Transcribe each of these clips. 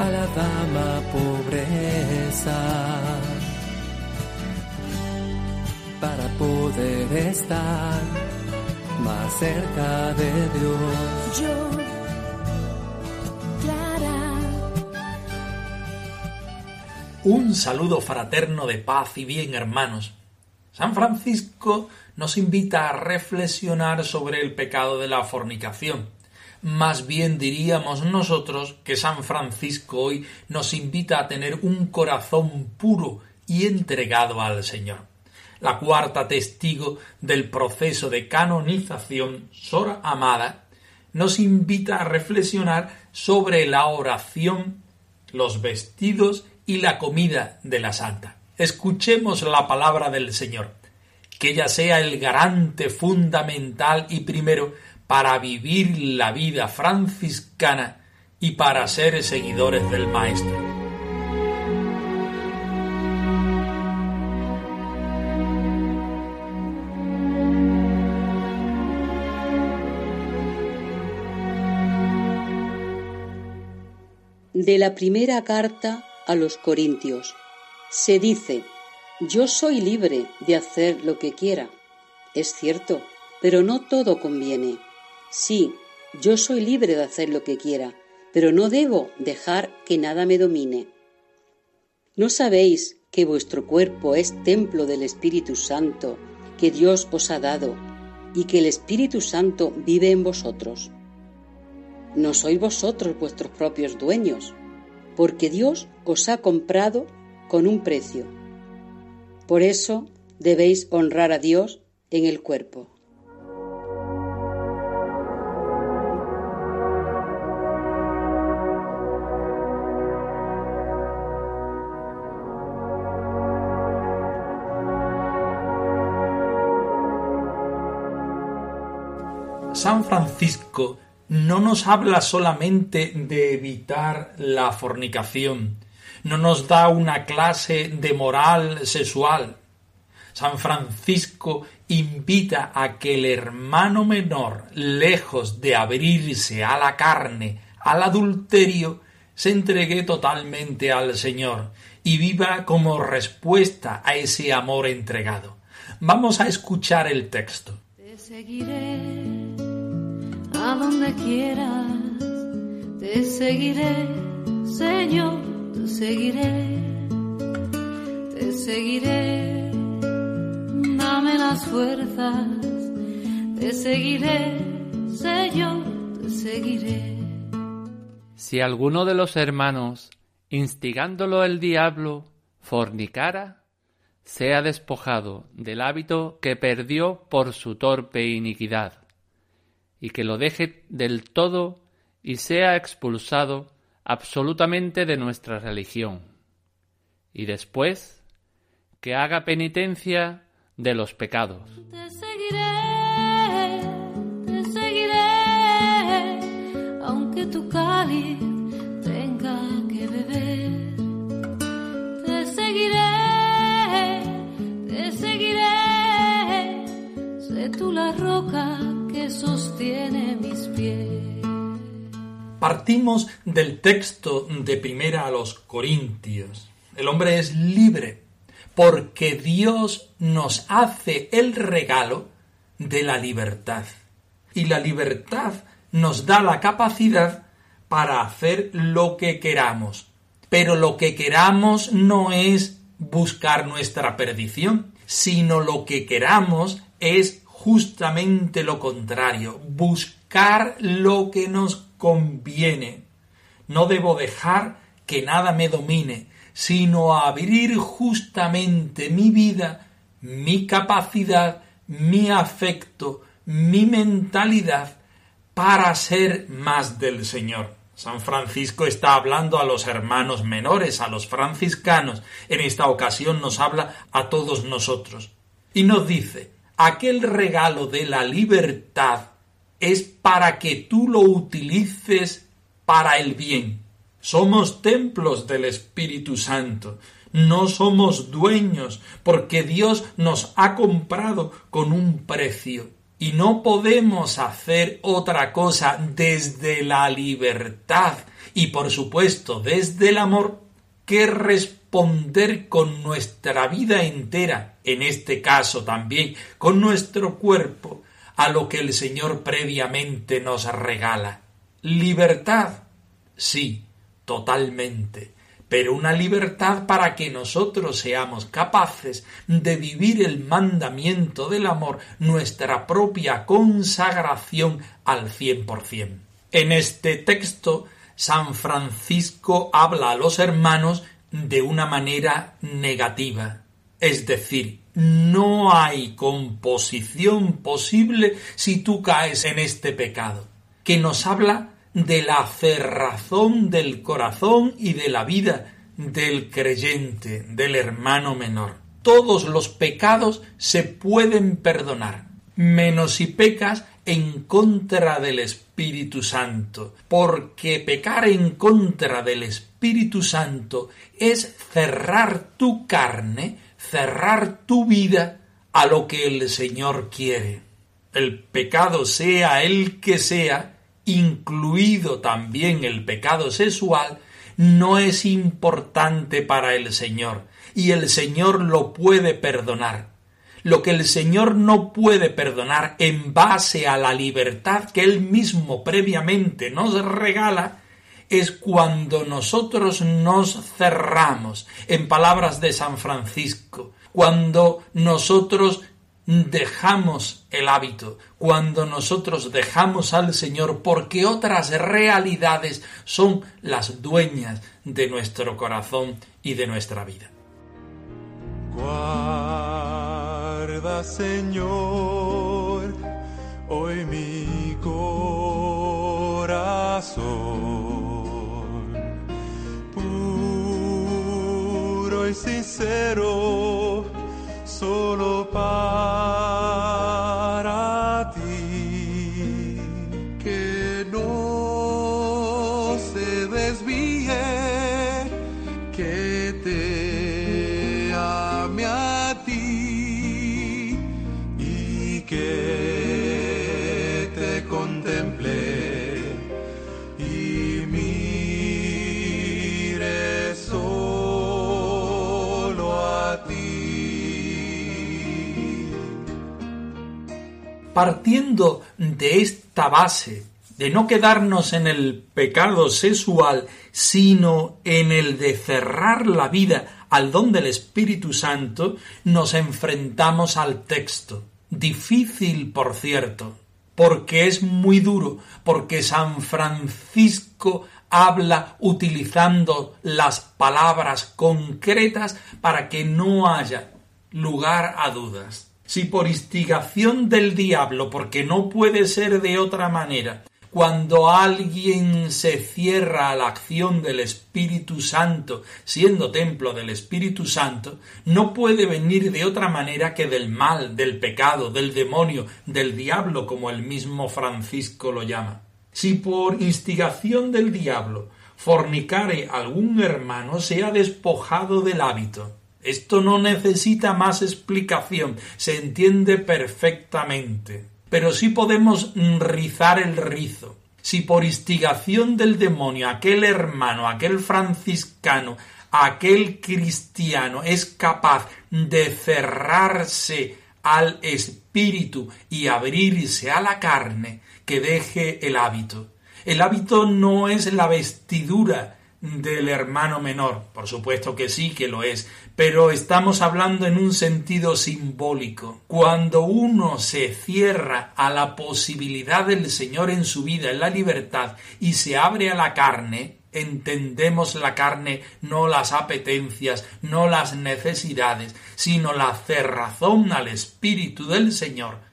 A la dama pobreza, para poder estar más cerca de Dios. Yo, Clara, Un saludo fraterno de paz y bien, hermanos. San Francisco nos invita a reflexionar sobre el pecado de la fornicación. Más bien diríamos nosotros que San Francisco hoy nos invita a tener un corazón puro y entregado al Señor. La cuarta testigo del proceso de canonización, Sor Amada, nos invita a reflexionar sobre la oración, los vestidos y la comida de la santa. Escuchemos la palabra del Señor, que ella sea el garante fundamental y primero para vivir la vida franciscana y para ser seguidores del Maestro. De la primera carta a los Corintios se dice, yo soy libre de hacer lo que quiera. Es cierto, pero no todo conviene. Sí, yo soy libre de hacer lo que quiera, pero no debo dejar que nada me domine. ¿No sabéis que vuestro cuerpo es templo del Espíritu Santo que Dios os ha dado y que el Espíritu Santo vive en vosotros? No sois vosotros vuestros propios dueños, porque Dios os ha comprado con un precio. Por eso debéis honrar a Dios en el cuerpo. Francisco no nos habla solamente de evitar la fornicación, no nos da una clase de moral sexual. San Francisco invita a que el hermano menor, lejos de abrirse a la carne, al adulterio, se entregue totalmente al Señor y viva como respuesta a ese amor entregado. Vamos a escuchar el texto. te seguiré donde quieras. Te seguiré, Señor, te seguiré. Te seguiré, dame las fuerzas. Te seguiré, Señor, te seguiré. Si alguno de los hermanos, instigándolo el diablo, fornicara, sea despojado del hábito que perdió por su torpe iniquidad, y que lo deje del todo y sea expulsado absolutamente de nuestra religión, y después que haga penitencia de los pecados. Te seguiré, te seguiré, aunque tu cáliz tenga que beber. Te seguiré, te seguiré, sé tú la roca sostiene mis pies. Partimos del texto de primera a los Corintios. El hombre es libre porque Dios nos hace el regalo de la libertad. Y la libertad nos da la capacidad para hacer lo que queramos. Pero lo que queramos no es buscar nuestra perdición, sino lo que queramos es justamente lo contrario, buscar lo que nos conviene. No debo dejar que nada me domine, sino abrir justamente mi vida, mi capacidad, mi afecto, mi mentalidad para ser más del Señor. San Francisco está hablando a los hermanos menores, a los franciscanos. En esta ocasión nos habla a todos nosotros. Y nos dice, aquel regalo de la libertad es para que tú lo utilices para el bien. Somos templos del Espíritu Santo. No somos dueños porque Dios nos ha comprado con un precio. Y no podemos hacer otra cosa desde la libertad y por supuesto desde el amor que responder con nuestra vida entera, en este caso también con nuestro cuerpo, a lo que el Señor previamente nos regala. Libertad, sí, totalmente, pero una libertad para que nosotros seamos capaces de vivir el mandamiento del amor, nuestra propia consagración al cien por cien. En este texto, San Francisco habla a los hermanos de una manera negativa, es decir, no hay composición posible si tú caes en este pecado, que nos habla de la cerrazón del corazón y de la vida del creyente, del hermano menor. Todos los pecados se pueden perdonar, menos si pecas en contra del Espíritu Santo, porque pecar en contra del Espíritu Santo es cerrar tu carne, cerrar tu vida a lo que el Señor quiere. El pecado sea el que sea, incluido también el pecado sexual, no es importante para el Señor, y el Señor lo puede perdonar. Lo que el Señor no puede perdonar en base a la libertad que Él mismo previamente nos regala, es cuando nosotros nos cerramos, en palabras de San Francisco, cuando nosotros dejamos el hábito, cuando nosotros dejamos al Señor, porque otras realidades son las dueñas de nuestro corazón y de nuestra vida. Señor, hoy mi corazón, puro y sincero solo para ti, que no se desvíe, que te ame partiendo de esta base de no quedarnos en el pecado sexual, sino en el de cerrar la vida al don del Espíritu Santo, nos enfrentamos al texto. Difícil, por cierto, porque es muy duro, porque San Francisco habla utilizando las palabras concretas para que no haya lugar a dudas si por instigación del diablo, porque no puede ser de otra manera, cuando alguien se cierra a la acción del Espíritu Santo, siendo templo del Espíritu Santo, no puede venir de otra manera que del mal, del pecado, del demonio, del diablo, como el mismo Francisco lo llama. Si por instigación del diablo fornicare algún hermano, sea despojado del hábito, esto no necesita más explicación, se entiende perfectamente. Pero sí podemos rizar el rizo. Si por instigación del demonio aquel hermano, aquel franciscano, aquel cristiano es capaz de cerrarse al espíritu y abrirse a la carne, que deje el hábito. El hábito no es la vestidura del hermano menor, por supuesto que sí que lo es, pero estamos hablando en un sentido simbólico. Cuando uno se cierra a la posibilidad del Señor en su vida, en la libertad, y se abre a la carne, entendemos la carne no las apetencias, no las necesidades, sino la cerrazón al Espíritu del Señor,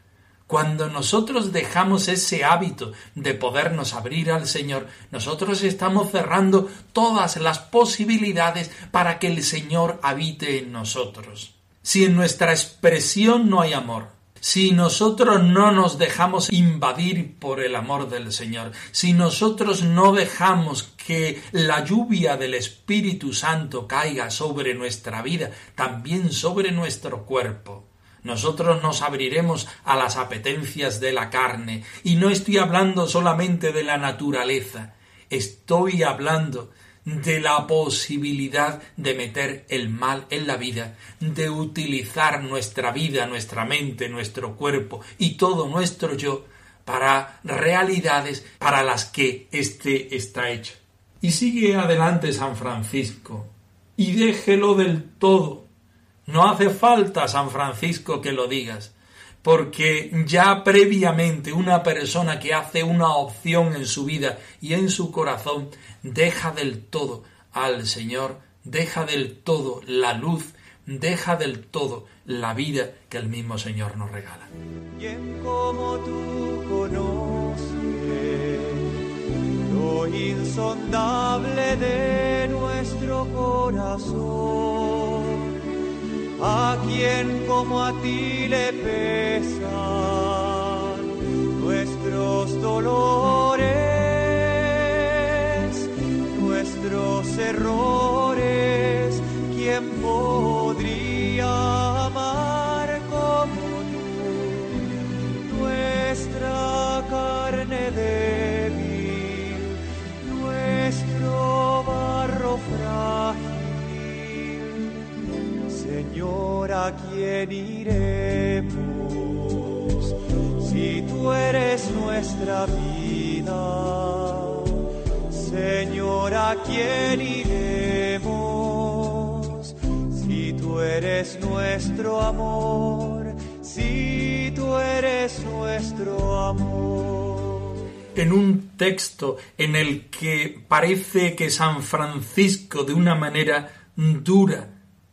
Cuando nosotros dejamos ese hábito de podernos abrir al Señor, nosotros estamos cerrando todas las posibilidades para que el Señor habite en nosotros. Si en nuestra expresión no hay amor, si nosotros no nos dejamos invadir por el amor del Señor, si nosotros no dejamos que la lluvia del Espíritu Santo caiga sobre nuestra vida, también sobre nuestro cuerpo, nosotros nos abriremos a las apetencias de la carne, y no estoy hablando solamente de la naturaleza, estoy hablando de la posibilidad de meter el mal en la vida, de utilizar nuestra vida, nuestra mente, nuestro cuerpo y todo nuestro yo para realidades para las que éste está hecho. Y sigue adelante San Francisco, y déjelo del todo, no hace falta, San Francisco, que lo digas, porque ya previamente una persona que hace una opción en su vida y en su corazón deja del todo al Señor, deja del todo la luz, deja del todo la vida que el mismo Señor nos regala. como tú conoces lo insondable de nuestro corazón a quien como a ti le pesan nuestros dolores, nuestros errores, ¿quién podría Señor, ¿a quién iremos? Si tú eres nuestra vida, Señor, ¿a quién iremos? Si tú eres nuestro amor, si tú eres nuestro amor. En un texto en el que parece que San Francisco de una manera dura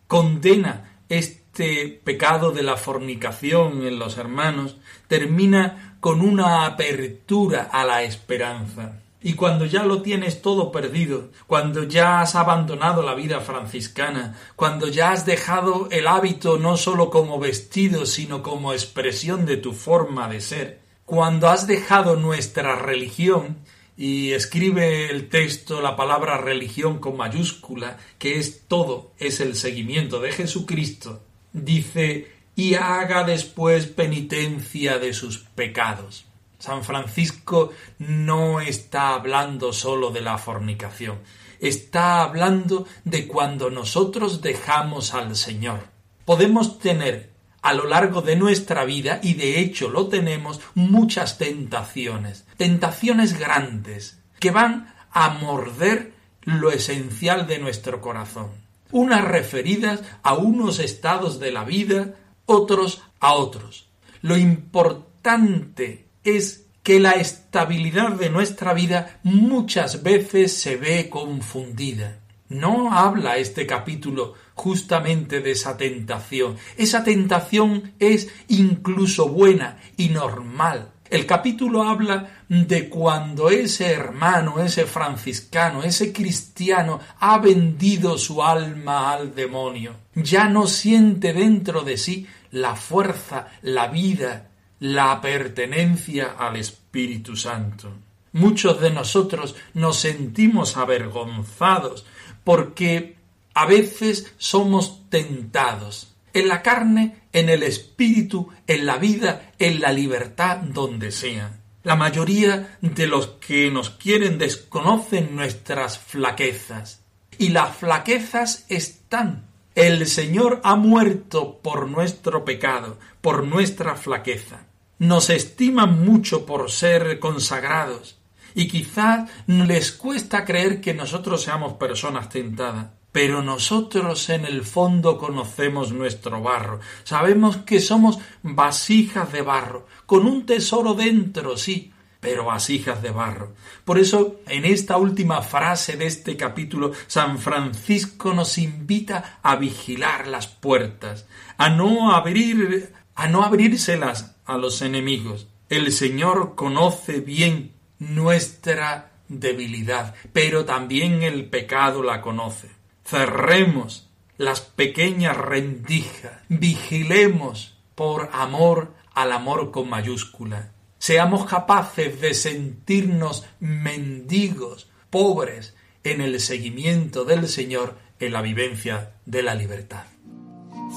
condena este pecado de la fornicación en los hermanos, termina con una apertura a la esperanza. Y cuando ya lo tienes todo perdido, cuando ya has abandonado la vida franciscana, cuando ya has dejado el hábito no sólo como vestido, sino como expresión de tu forma de ser, cuando has dejado nuestra religión, y escribe el texto la palabra religión con mayúscula, que es todo, es el seguimiento de Jesucristo, dice, y haga después penitencia de sus pecados. San Francisco no está hablando solo de la fornicación, está hablando de cuando nosotros dejamos al Señor. Podemos tener a lo largo de nuestra vida, y de hecho lo tenemos, muchas tentaciones, tentaciones grandes, que van a morder lo esencial de nuestro corazón. Unas referidas a unos estados de la vida, otros a otros. Lo importante es que la estabilidad de nuestra vida muchas veces se ve confundida. No habla este capítulo justamente de esa tentación. Esa tentación es incluso buena y normal. El capítulo habla de cuando ese hermano, ese franciscano, ese cristiano ha vendido su alma al demonio. Ya no siente dentro de sí la fuerza, la vida, la pertenencia al Espíritu Santo. Muchos de nosotros nos sentimos avergonzados porque a veces somos tentados en la carne, en el espíritu, en la vida, en la libertad, donde sea. La mayoría de los que nos quieren desconocen nuestras flaquezas. Y las flaquezas están. El Señor ha muerto por nuestro pecado, por nuestra flaqueza. Nos estiman mucho por ser consagrados, y quizás les cuesta creer que nosotros seamos personas tentadas. Pero nosotros en el fondo conocemos nuestro barro, sabemos que somos vasijas de barro, con un tesoro dentro, sí, pero vasijas de barro. Por eso, en esta última frase de este capítulo, San Francisco nos invita a vigilar las puertas, a no abrir a no abrírselas a los enemigos. El Señor conoce bien nuestra debilidad, pero también el pecado la conoce. Cerremos las pequeñas rendijas, vigilemos por amor al amor con mayúscula. Seamos capaces de sentirnos mendigos, pobres, en el seguimiento del Señor en la vivencia de la libertad.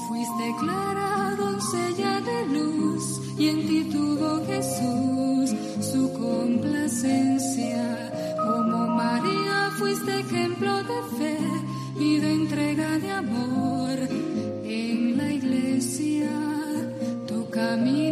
Fuiste clara doncella de luz y en ti tuvo Jesús Como María fuiste ejemplo de fe y de entrega de amor en la iglesia. Tu camino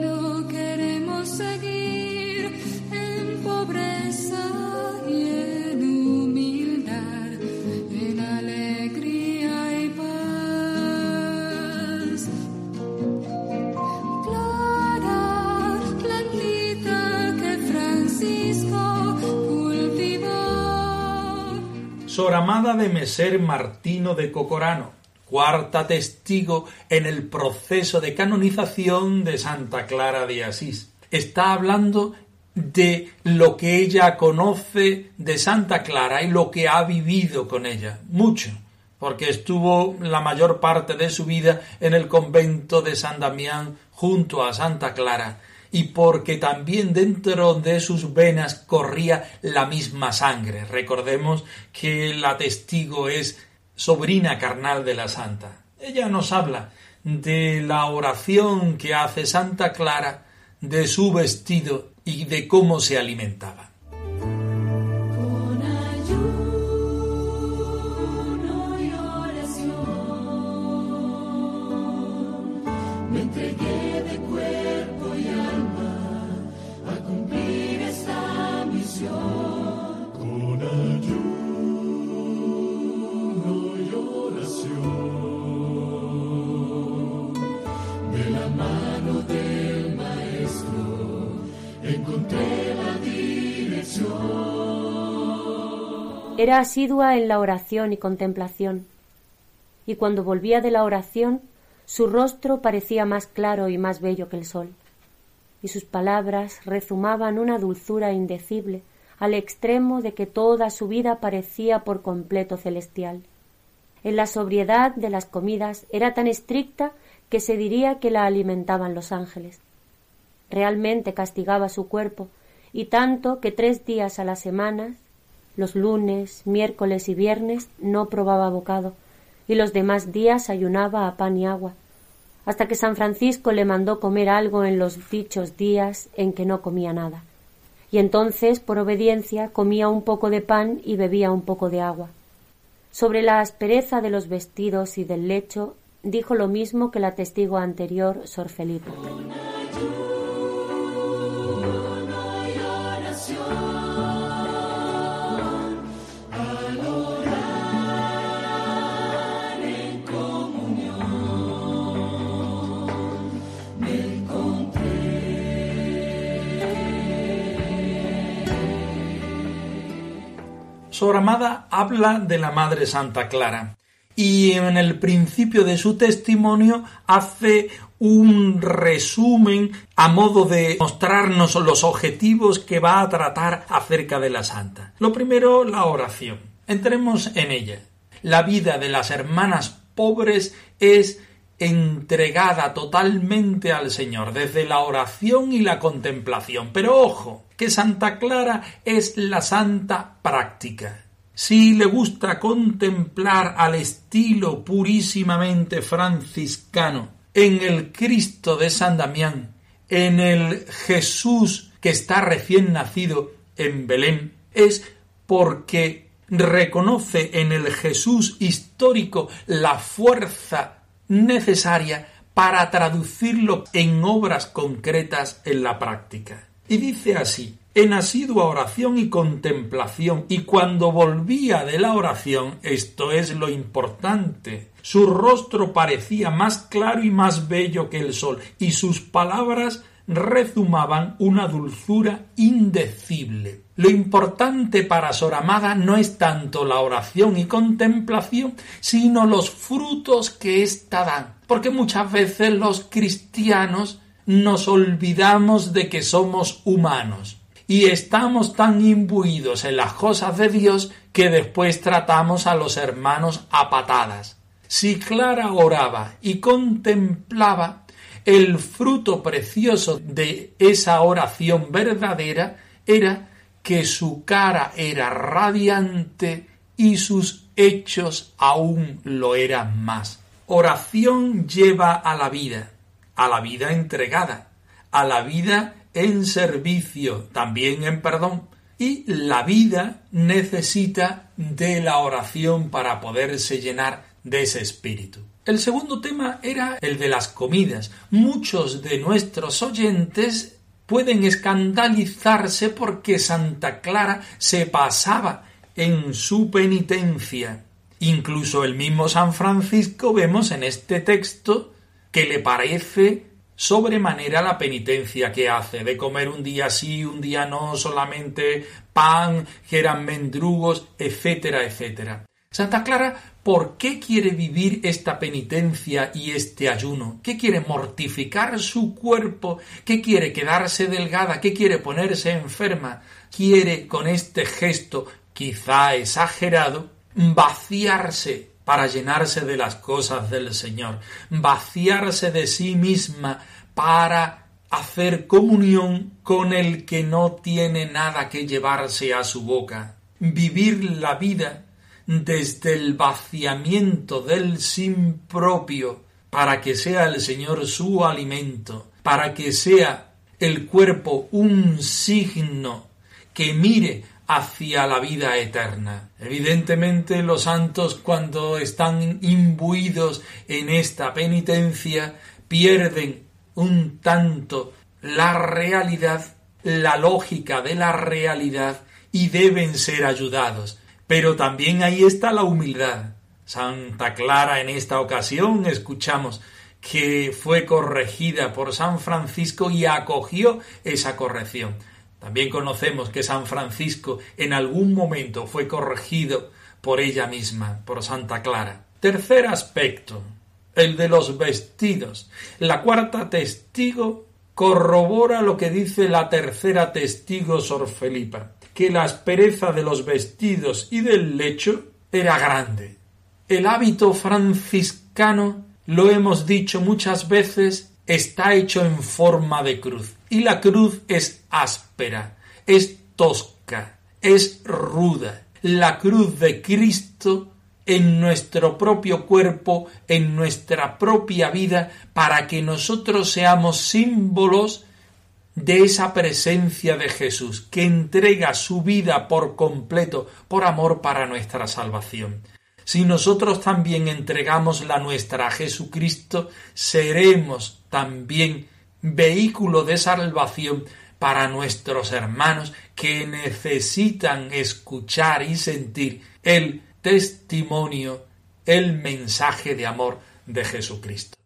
Sor Amada de Meser Martino de Cocorano, cuarta testigo en el proceso de canonización de Santa Clara de Asís. Está hablando de lo que ella conoce de Santa Clara y lo que ha vivido con ella. Mucho, porque estuvo la mayor parte de su vida en el convento de San Damián junto a Santa Clara y porque también dentro de sus venas corría la misma sangre. Recordemos que la testigo es sobrina carnal de la santa. Ella nos habla de la oración que hace Santa Clara, de su vestido y de cómo se alimentaba. Era asidua en la oración y contemplación, y cuando volvía de la oración, su rostro parecía más claro y más bello que el sol, y sus palabras rezumaban una dulzura indecible al extremo de que toda su vida parecía por completo celestial. En la sobriedad de las comidas era tan estricta que se diría que la alimentaban los ángeles. Realmente castigaba su cuerpo, y tanto que tres días a la semana, los lunes, miércoles y viernes, no probaba bocado, y los demás días ayunaba a pan y agua, hasta que San Francisco le mandó comer algo en los dichos días en que no comía nada. Y entonces, por obediencia, comía un poco de pan y bebía un poco de agua. Sobre la aspereza de los vestidos y del lecho, dijo lo mismo que la testigo anterior, Sor Felipe. Sor Amada habla de la Madre Santa Clara y en el principio de su testimonio hace un resumen a modo de mostrarnos los objetivos que va a tratar acerca de la santa. Lo primero, la oración. Entremos en ella. La vida de las hermanas pobres es entregada totalmente al Señor, desde la oración y la contemplación. Pero ojo, que Santa Clara es la santa práctica. Si le gusta contemplar al estilo purísimamente franciscano en el Cristo de San Damián, en el Jesús que está recién nacido en Belén, es porque reconoce en el Jesús histórico la fuerza necesaria para traducirlo en obras concretas en la práctica. Y dice así, en asidua oración y contemplación, y cuando volvía de la oración, esto es lo importante, su rostro parecía más claro y más bello que el sol, y sus palabras rezumaban una dulzura indecible. Lo importante para Sor Amada no es tanto la oración y contemplación, sino los frutos que ésta dan. Porque muchas veces los cristianos nos olvidamos de que somos humanos y estamos tan imbuidos en las cosas de Dios que después tratamos a los hermanos a patadas. Si Clara oraba y contemplaba, el fruto precioso de esa oración verdadera era que su cara era radiante y sus hechos aún lo eran más. Oración lleva a la vida, a la vida entregada, a la vida en servicio, también en perdón. Y la vida necesita de la oración para poderse llenar de ese espíritu. El segundo tema era el de las comidas. Muchos de nuestros oyentes pueden escandalizarse porque Santa Clara se pasaba en su penitencia. Incluso el mismo San Francisco vemos en este texto que le parece sobremanera la penitencia que hace de comer un día sí, un día no, solamente pan, que eran mendrugos, etcétera, etcétera. Santa Clara, ¿por qué quiere vivir esta penitencia y este ayuno? ¿Qué quiere mortificar su cuerpo? ¿Qué quiere quedarse delgada? ¿Qué quiere ponerse enferma? Quiere con este gesto, quizá exagerado, vaciarse para llenarse de las cosas del Señor, vaciarse de sí misma para hacer comunión con el que no tiene nada que llevarse a su boca, vivir la vida desde el vaciamiento del sin propio, para que sea el Señor su alimento, para que sea el cuerpo un signo que mire hacia la vida eterna. Evidentemente los santos cuando están imbuidos en esta penitencia pierden un tanto la realidad, la lógica de la realidad y deben ser ayudados. Pero también ahí está la humildad. Santa Clara en esta ocasión escuchamos que fue corregida por San Francisco y acogió esa corrección. También conocemos que San Francisco en algún momento fue corregido por ella misma, por Santa Clara. Tercer aspecto, el de los vestidos. La cuarta testigo corrobora lo que dice la tercera testigo Sor Felipa que la aspereza de los vestidos y del lecho era grande. El hábito franciscano, lo hemos dicho muchas veces, está hecho en forma de cruz, y la cruz es áspera, es tosca, es ruda. La cruz de Cristo en nuestro propio cuerpo, en nuestra propia vida, para que nosotros seamos símbolos de esa presencia de Jesús que entrega su vida por completo por amor para nuestra salvación. Si nosotros también entregamos la nuestra a Jesucristo, seremos también vehículo de salvación para nuestros hermanos que necesitan escuchar y sentir el testimonio, el mensaje de amor de Jesucristo.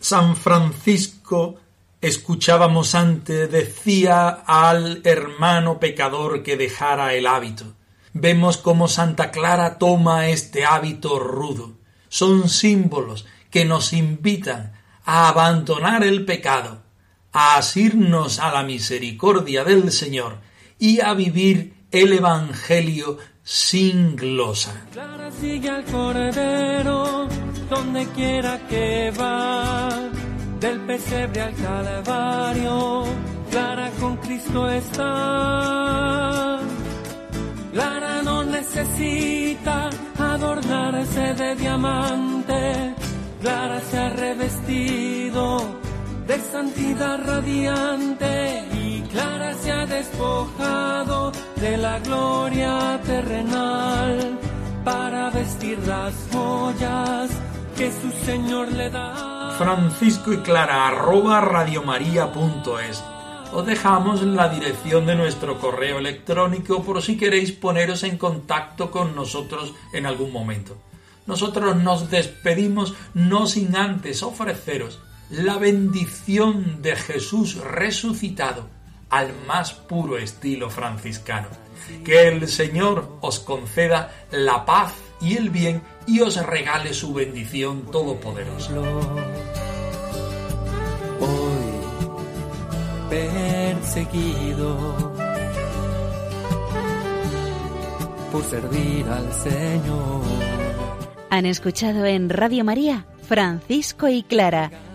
San Francisco escuchábamos antes, decía al hermano pecador que dejara el hábito. Vemos cómo Santa Clara toma este hábito rudo. Son símbolos que nos invitan a abandonar el pecado, a asirnos a la misericordia del Señor y a vivir el Evangelio sin glosa. Clara sigue al Cordero donde quiera que va del pesebre al calvario, Clara con Cristo está. Clara no necesita adornarse de diamante, Clara se ha revestido de santidad radiante y Clara se ha despojado de la gloria terrenal para vestir las joyas que su Señor le da francisco y clara arroba radiomaria.es. Os dejamos la dirección de nuestro correo electrónico por si queréis poneros en contacto con nosotros en algún momento. Nosotros nos despedimos no sin antes ofreceros la bendición de Jesús resucitado al más puro estilo franciscano. Que el Señor os conceda la paz y el bien y os regale su bendición todopoderosa. Hoy perseguido por servir al Señor. Han escuchado en Radio María Francisco y Clara,